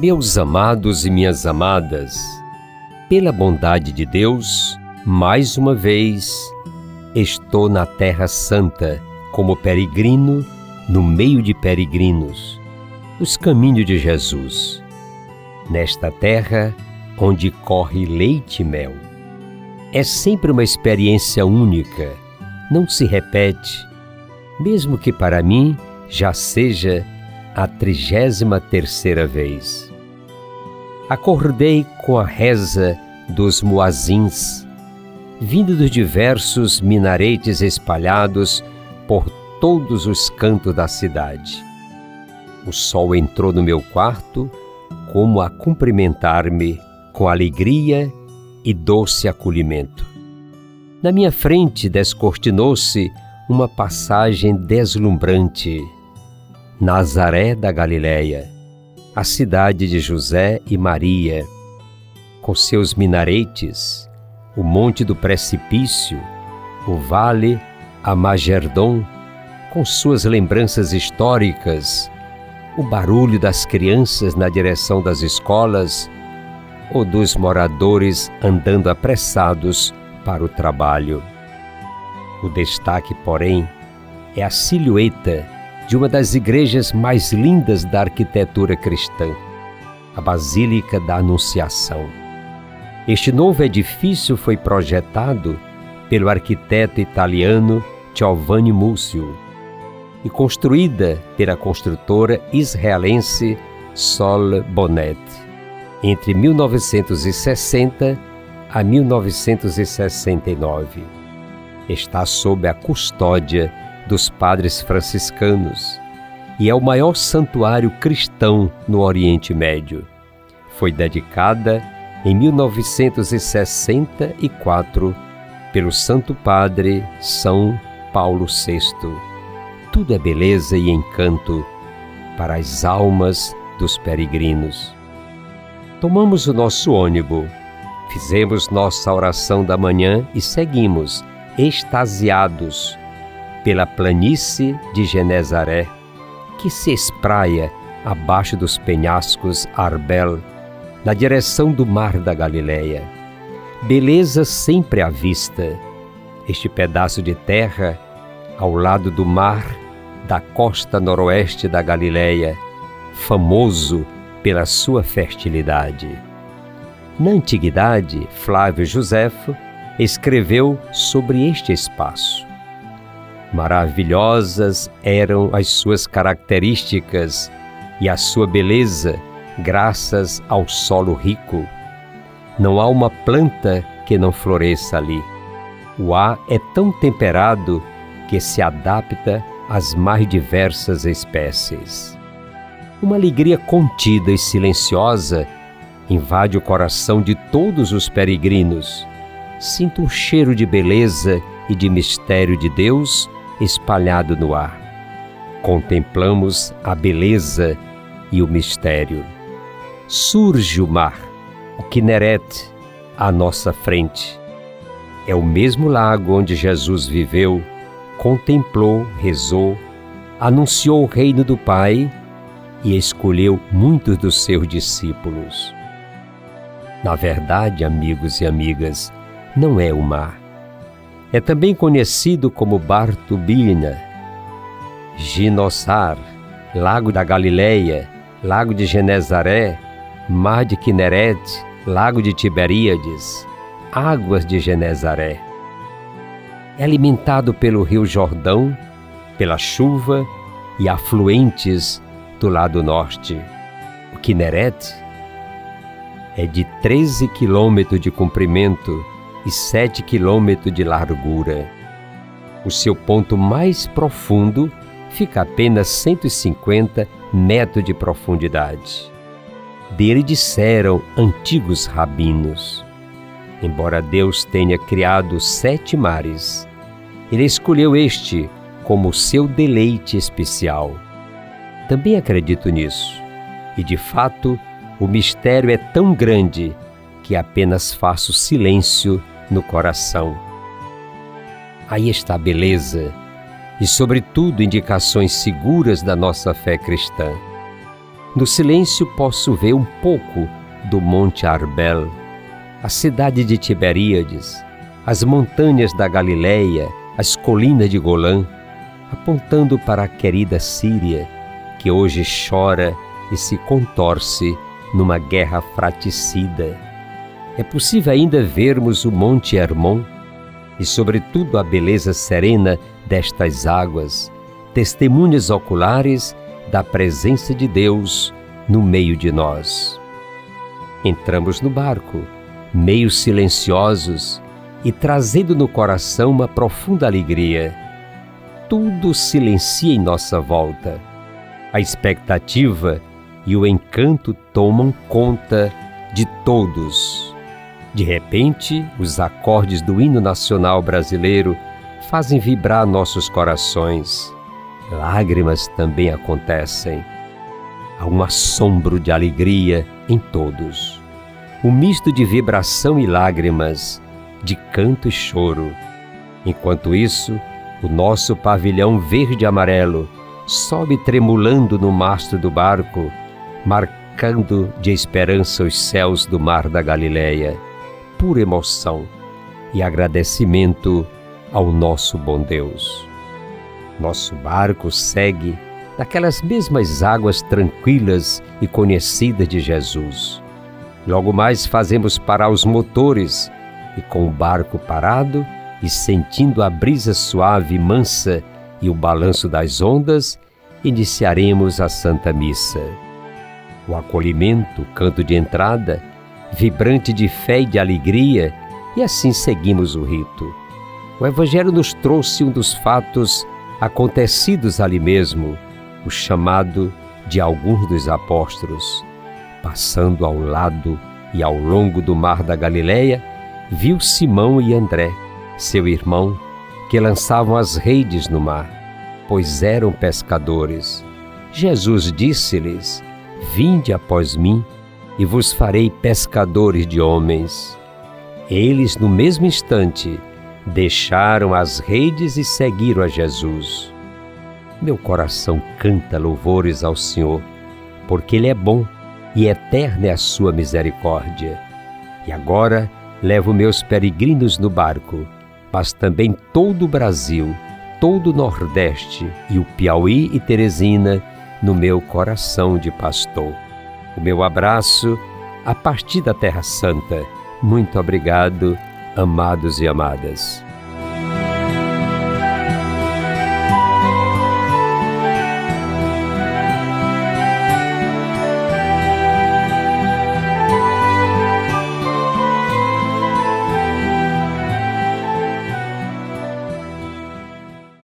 Meus amados e minhas amadas, pela bondade de Deus, mais uma vez estou na Terra Santa como peregrino no meio de peregrinos, os caminhos de Jesus. Nesta terra onde corre leite e mel. É sempre uma experiência única, não se repete, mesmo que para mim já seja a trigésima terceira vez. Acordei com a reza dos muazins, vindo dos diversos minaretes espalhados por todos os cantos da cidade. O sol entrou no meu quarto como a cumprimentar-me com alegria e doce acolhimento. Na minha frente descortinou-se uma passagem deslumbrante. Nazaré da Galileia, a cidade de José e Maria, com seus minaretes, o monte do precipício, o vale Amagerdon, com suas lembranças históricas, o barulho das crianças na direção das escolas ou dos moradores andando apressados para o trabalho. O destaque, porém, é a silhueta de uma das igrejas mais lindas da arquitetura cristã, a Basílica da Anunciação. Este novo edifício foi projetado pelo arquiteto italiano Giovanni Múcio e construída pela construtora israelense Sol Bonnet entre 1960 a 1969. Está sob a custódia dos padres franciscanos e é o maior santuário cristão no Oriente Médio. Foi dedicada em 1964 pelo Santo Padre São Paulo VI. Tudo é beleza e encanto para as almas dos peregrinos. Tomamos o nosso ônibus, fizemos nossa oração da manhã e seguimos, extasiados, pela planície de Genezaré, que se espraia abaixo dos penhascos Arbel, na direção do mar da Galileia. Beleza sempre à vista. Este pedaço de terra, ao lado do mar, da costa noroeste da Galileia, famoso pela sua fertilidade. Na antiguidade, Flávio Josefo escreveu sobre este espaço. Maravilhosas eram as suas características e a sua beleza, graças ao solo rico. Não há uma planta que não floresça ali. O ar é tão temperado que se adapta às mais diversas espécies. Uma alegria contida e silenciosa invade o coração de todos os peregrinos. Sinto um cheiro de beleza e de mistério de Deus espalhado no ar. Contemplamos a beleza e o mistério. Surge o mar, o Kineret, à nossa frente. É o mesmo lago onde Jesus viveu, contemplou, rezou, anunciou o reino do Pai e escolheu muitos dos seus discípulos. Na verdade, amigos e amigas, não é o mar. É também conhecido como Bartubina, Ginossar, Lago da Galileia, Lago de Genezaré, Mar de Kineret, Lago de Tiberíades, Águas de Genezaré. É alimentado pelo rio Jordão, pela chuva e afluentes do lado norte. O Kineret é de 13 quilômetros de comprimento e 7 quilômetros de largura. O seu ponto mais profundo fica apenas 150 metros de profundidade. dele disseram antigos rabinos. Embora Deus tenha criado sete mares, ele escolheu este como seu deleite especial. Também acredito nisso, e de fato o mistério é tão grande que apenas faço silêncio no coração. Aí está a beleza e, sobretudo, indicações seguras da nossa fé cristã. No silêncio posso ver um pouco do Monte Arbel, a cidade de Tiberíades, as montanhas da Galileia, as colinas de Golã, apontando para a querida Síria, que hoje chora e se contorce numa guerra fraticida. É possível ainda vermos o Monte Hermon e, sobretudo, a beleza serena destas águas, testemunhas oculares da presença de Deus no meio de nós. Entramos no barco, meio silenciosos e trazendo no coração uma profunda alegria. Tudo silencia em nossa volta. A expectativa e o encanto tomam conta de todos de repente, os acordes do hino nacional brasileiro fazem vibrar nossos corações. Lágrimas também acontecem. Há um assombro de alegria em todos. Um misto de vibração e lágrimas, de canto e choro. Enquanto isso, o nosso pavilhão verde-amarelo sobe tremulando no mastro do barco, marcando de esperança os céus do mar da Galileia pura emoção e agradecimento ao nosso bom Deus. Nosso barco segue naquelas mesmas águas tranquilas e conhecidas de Jesus. Logo mais fazemos parar os motores e, com o barco parado e sentindo a brisa suave e mansa e o balanço das ondas, iniciaremos a Santa Missa. O acolhimento, canto de entrada, vibrante de fé e de alegria, e assim seguimos o rito. O Evangelho nos trouxe um dos fatos acontecidos ali mesmo, o chamado de alguns dos apóstolos. Passando ao lado e ao longo do mar da Galileia, viu Simão e André, seu irmão, que lançavam as redes no mar, pois eram pescadores. Jesus disse-lhes: Vinde após mim e vos farei pescadores de homens. Eles, no mesmo instante, deixaram as redes e seguiram a Jesus. Meu coração canta louvores ao Senhor, porque Ele é bom e eterna é a sua misericórdia. E agora levo meus peregrinos no barco, mas também todo o Brasil, todo o Nordeste e o Piauí e Teresina no meu coração de pastor o meu abraço a partir da Terra Santa. Muito obrigado, amados e amadas.